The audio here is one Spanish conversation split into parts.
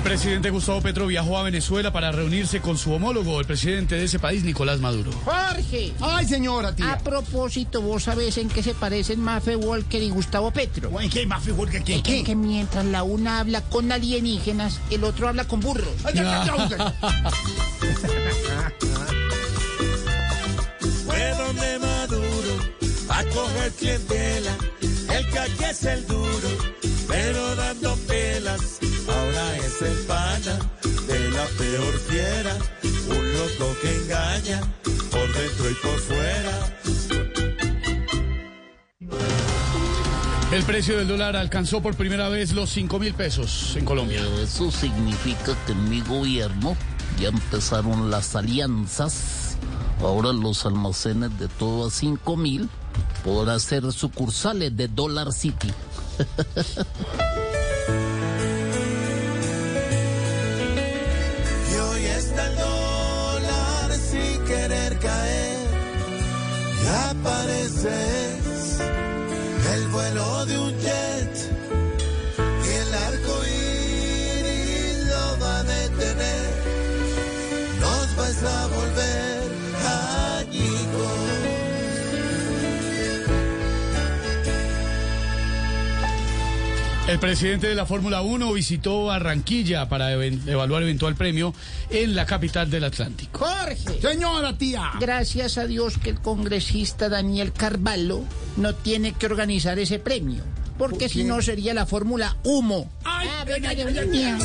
El presidente Gustavo Petro viajó a Venezuela para reunirse con su homólogo, el presidente de ese país, Nicolás Maduro. Jorge, Ay, señora, a tía. propósito, ¿vos sabés en qué se parecen Mafe Walker y Gustavo Petro? ¿En qué figura que Es qué? que, que mientras la una habla con alienígenas, el otro habla con burros. Ay, ya, ya, fue donde Maduro a coger clientela. El que aquí es el duro, pero dando pelas. Peor fiera. Un loco que engaña por dentro y por fuera. El precio del dólar alcanzó por primera vez los 5 mil pesos en Colombia. Eso significa que en mi gobierno ya empezaron las alianzas. Ahora los almacenes de todo a 5 mil podrán ser sucursales de Dollar City. apareces el vuelo de un jet. Y el arco iris lo va a detener. Nos vas a volver El presidente de la Fórmula 1 visitó Barranquilla para even- evaluar eventual premio en la capital del Atlántico. Jorge, Señora, tía. gracias a Dios que el congresista Daniel Carvalho no tiene que organizar ese premio. Porque si no sería la fórmula humo. Ay, Ah, venga, ay, ay,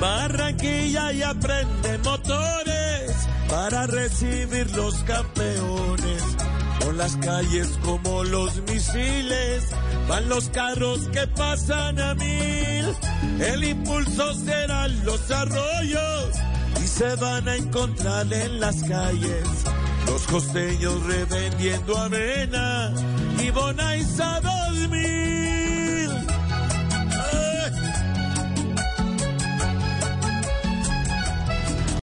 Barranquilla y aprende motores para recibir los campeones. Con las calles como los misiles, van los carros que pasan a mil. El impulso serán los arroyos y se van a encontrar en las calles. Los costeños revendiendo avena y bonaizados